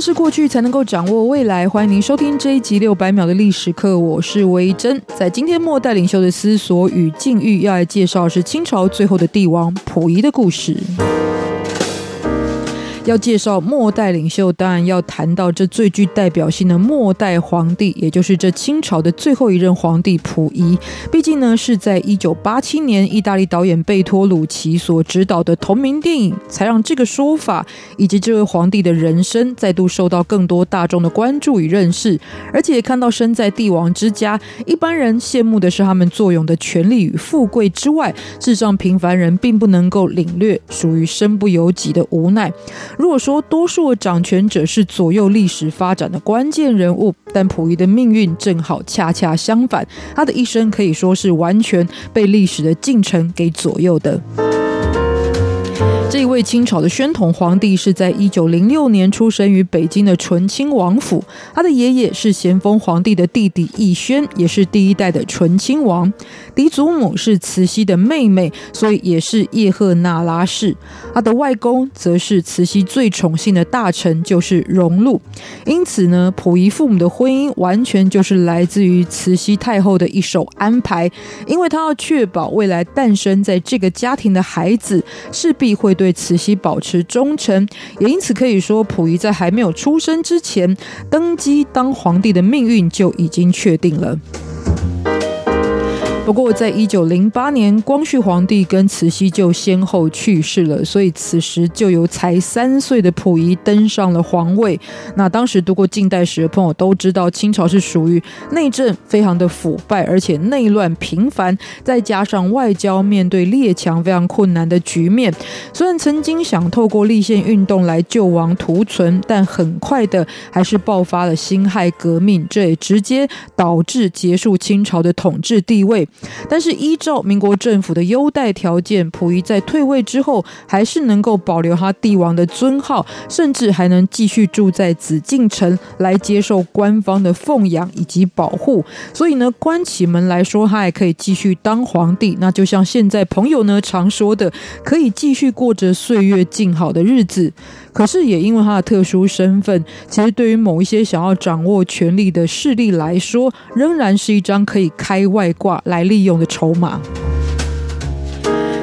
是过去才能够掌握未来。欢迎您收听这一集六百秒的历史课，我是维珍。在今天末代领袖的思索与境遇，要来介绍是清朝最后的帝王溥仪的故事。要介绍末代领袖，当然要谈到这最具代表性的末代皇帝，也就是这清朝的最后一任皇帝溥仪。毕竟呢，是在一九八七年，意大利导演贝托鲁奇所执导的同名电影，才让这个说法以及这位皇帝的人生再度受到更多大众的关注与认识。而且看到身在帝王之家，一般人羡慕的是他们坐拥的权力与富贵之外，事实上平凡人并不能够领略属于身不由己的无奈。如果说多数的掌权者是左右历史发展的关键人物，但溥仪的命运正好恰恰相反，他的一生可以说是完全被历史的进程给左右的。这一位清朝的宣统皇帝是在一九零六年出生于北京的醇亲王府。他的爷爷是咸丰皇帝的弟弟奕轩，也是第一代的醇亲王。嫡祖母是慈禧的妹妹，所以也是叶赫那拉氏。他的外公则是慈禧最宠幸的大臣，就是荣禄。因此呢，溥仪父母的婚姻完全就是来自于慈禧太后的一手安排，因为他要确保未来诞生在这个家庭的孩子势必会。对慈禧保持忠诚，也因此可以说，溥仪在还没有出生之前，登基当皇帝的命运就已经确定了。不过，在一九零八年，光绪皇帝跟慈禧就先后去世了，所以此时就由才三岁的溥仪登上了皇位。那当时读过近代史的朋友都知道，清朝是属于内政非常的腐败，而且内乱频繁，再加上外交面对列强非常困难的局面。虽然曾经想透过立宪运动来救亡图存，但很快的还是爆发了辛亥革命，这也直接导致结束清朝的统治地位。但是依照民国政府的优待条件，溥仪在退位之后，还是能够保留他帝王的尊号，甚至还能继续住在紫禁城来接受官方的奉养以及保护。所以呢，关起门来说，他还可以继续当皇帝。那就像现在朋友呢常说的，可以继续过着岁月静好的日子。可是也因为他的特殊身份，其实对于某一些想要掌握权力的势力来说，仍然是一张可以开外挂来利用的筹码。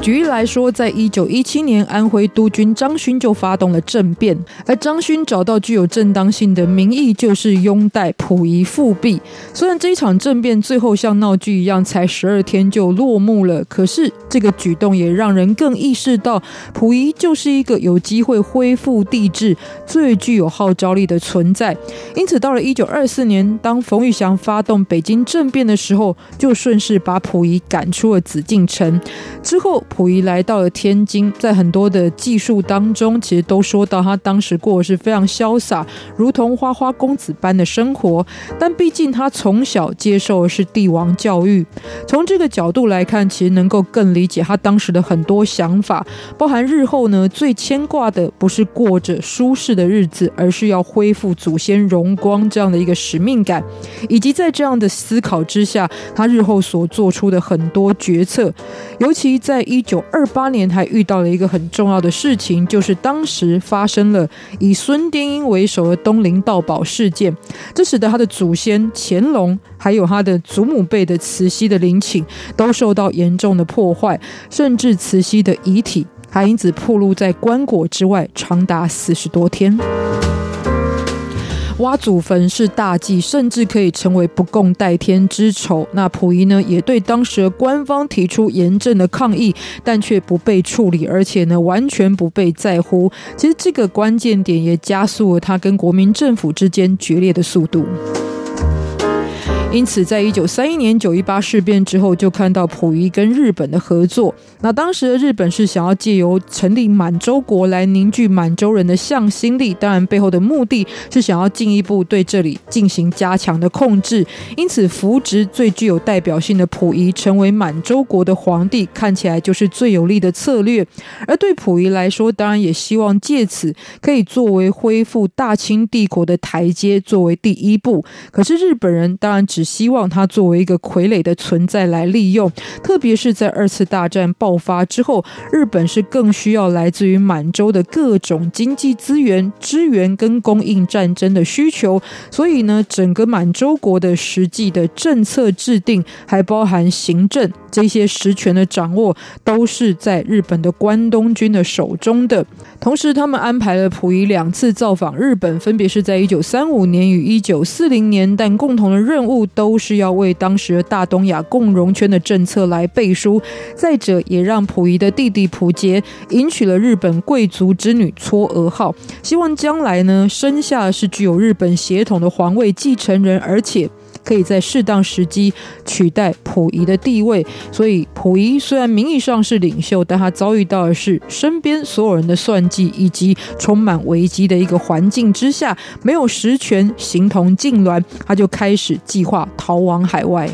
举例来说，在一九一七年，安徽督军张勋就发动了政变，而张勋找到具有正当性的名义，就是拥戴溥仪复辟。虽然这一场政变最后像闹剧一样，才十二天就落幕了，可是这个举动也让人更意识到，溥仪就是一个有机会恢复帝制最具有号召力的存在。因此，到了一九二四年，当冯玉祥发动北京政变的时候，就顺势把溥仪赶出了紫禁城。之后，溥仪来到了天津，在很多的记述当中，其实都说到他当时过的是非常潇洒，如同花花公子般的生活。但毕竟他从小接受的是帝王教育，从这个角度来看，其实能够更理解他当时的很多想法，包含日后呢，最牵挂的不是过着舒适的日子，而是要恢复祖先荣光这样的一个使命感，以及在这样的思考之下，他日后所做出的很多决策，尤其在一。一九二八年还遇到了一个很重要的事情，就是当时发生了以孙殿英为首的东陵盗宝事件，这使得他的祖先乾隆，还有他的祖母辈的慈禧的陵寝都受到严重的破坏，甚至慈禧的遗体还因此暴露在棺椁之外，长达四十多天。挖祖坟是大忌，甚至可以成为不共戴天之仇。那溥仪呢，也对当时的官方提出严正的抗议，但却不被处理，而且呢，完全不被在乎。其实这个关键点也加速了他跟国民政府之间决裂的速度。因此，在一九三一年九一八事变之后，就看到溥仪跟日本的合作。那当时的日本是想要借由成立满洲国来凝聚满洲人的向心力，当然背后的目的是想要进一步对这里进行加强的控制。因此，扶植最具有代表性的溥仪成为满洲国的皇帝，看起来就是最有利的策略。而对溥仪来说，当然也希望借此可以作为恢复大清帝国的台阶，作为第一步。可是日本人当然只只希望他作为一个傀儡的存在来利用，特别是在二次大战爆发之后，日本是更需要来自于满洲的各种经济资源支援跟供应战争的需求。所以呢，整个满洲国的实际的政策制定，还包含行政这些实权的掌握，都是在日本的关东军的手中的。同时，他们安排了溥仪两次造访日本，分别是在一九三五年与一九四零年，但共同的任务都是要为当时大东亚共荣圈的政策来背书。再者，也让溥仪的弟弟溥杰迎娶了日本贵族之女嵯峨号，希望将来呢，生下是具有日本血统的皇位继承人，而且。可以在适当时机取代溥仪的地位，所以溥仪虽然名义上是领袖，但他遭遇到的是身边所有人的算计，以及充满危机的一个环境之下，没有实权，形同痉挛，他就开始计划逃亡海外。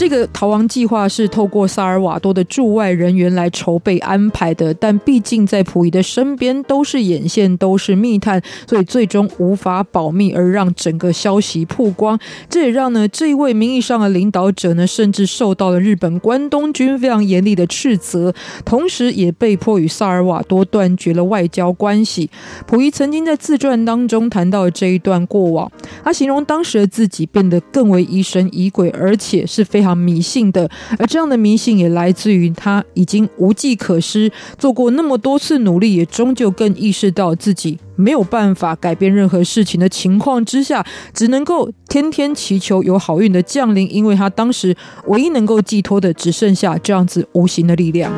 这个逃亡计划是透过萨尔瓦多的驻外人员来筹备安排的，但毕竟在溥仪的身边都是眼线，都是密探，所以最终无法保密，而让整个消息曝光。这也让呢这一位名义上的领导者呢，甚至受到了日本关东军非常严厉的斥责，同时也被迫与萨尔瓦多断绝了外交关系。溥仪曾经在自传当中谈到这一段过往，他形容当时的自己变得更为疑神疑鬼，而且是非常。迷信的，而这样的迷信也来自于他已经无计可施，做过那么多次努力，也终究更意识到自己没有办法改变任何事情的情况之下，只能够天天祈求有好运的降临，因为他当时唯一能够寄托的只剩下这样子无形的力量。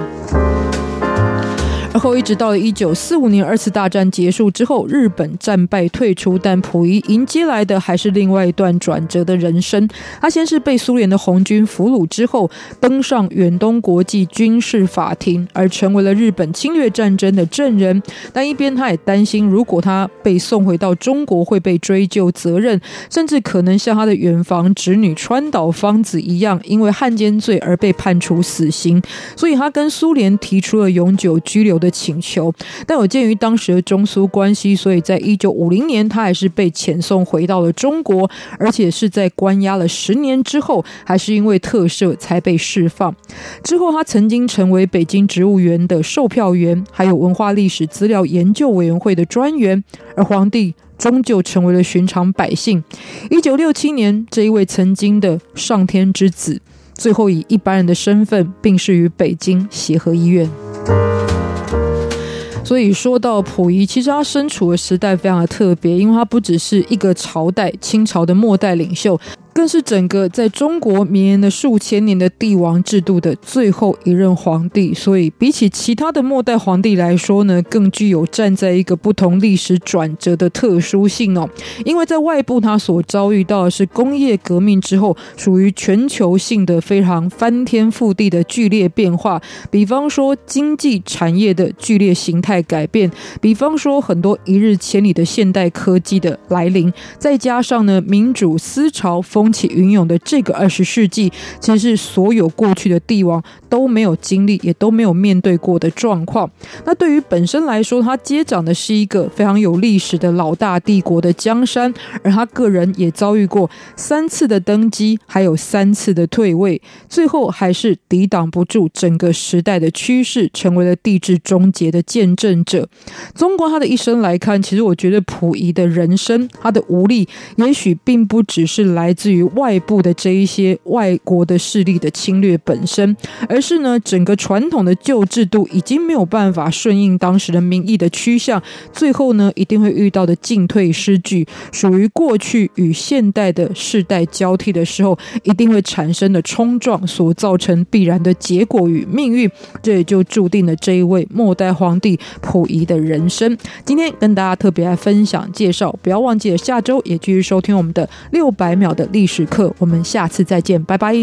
而后一直到了一九四五年二次大战结束之后，日本战败退出，但溥仪迎接来的还是另外一段转折的人生。他先是被苏联的红军俘虏之后，登上远东国际军事法庭，而成为了日本侵略战争的证人。但一边他也担心，如果他被送回到中国，会被追究责任，甚至可能像他的远房侄女川岛芳子一样，因为汉奸罪而被判处死刑。所以他跟苏联提出了永久拘留的请求，但有鉴于当时的中苏关系，所以在一九五零年，他还是被遣送回到了中国，而且是在关押了十年之后，还是因为特赦才被释放。之后，他曾经成为北京植物园的售票员，还有文化历史资料研究委员会的专员，而皇帝终究成为了寻常百姓。一九六七年，这一位曾经的上天之子，最后以一般人的身份病逝于北京协和医院。所以说到溥仪，其实他身处的时代非常的特别，因为他不只是一个朝代清朝的末代领袖。更是整个在中国绵延了数千年的帝王制度的最后一任皇帝，所以比起其他的末代皇帝来说呢，更具有站在一个不同历史转折的特殊性哦。因为在外部他所遭遇到的是工业革命之后属于全球性的非常翻天覆地的剧烈变化，比方说经济产业的剧烈形态改变，比方说很多一日千里的现代科技的来临，再加上呢民主思潮风。风起云涌的这个二十世纪，其实是所有过去的帝王都没有经历，也都没有面对过的状况。那对于本身来说，他接掌的是一个非常有历史的老大帝国的江山，而他个人也遭遇过三次的登基，还有三次的退位，最后还是抵挡不住整个时代的趋势，成为了帝制终结的见证者。中国他的一生来看，其实我觉得溥仪的人生，他的无力，也许并不只是来自自于外部的这一些外国的势力的侵略本身，而是呢，整个传统的旧制度已经没有办法顺应当时的民意的趋向，最后呢，一定会遇到的进退失据，属于过去与现代的世代交替的时候，一定会产生的冲撞所造成必然的结果与命运，这也就注定了这一位末代皇帝溥仪的人生。今天跟大家特别来分享介绍，不要忘记了下周也继续收听我们的六百秒的历史课，我们下次再见，拜拜。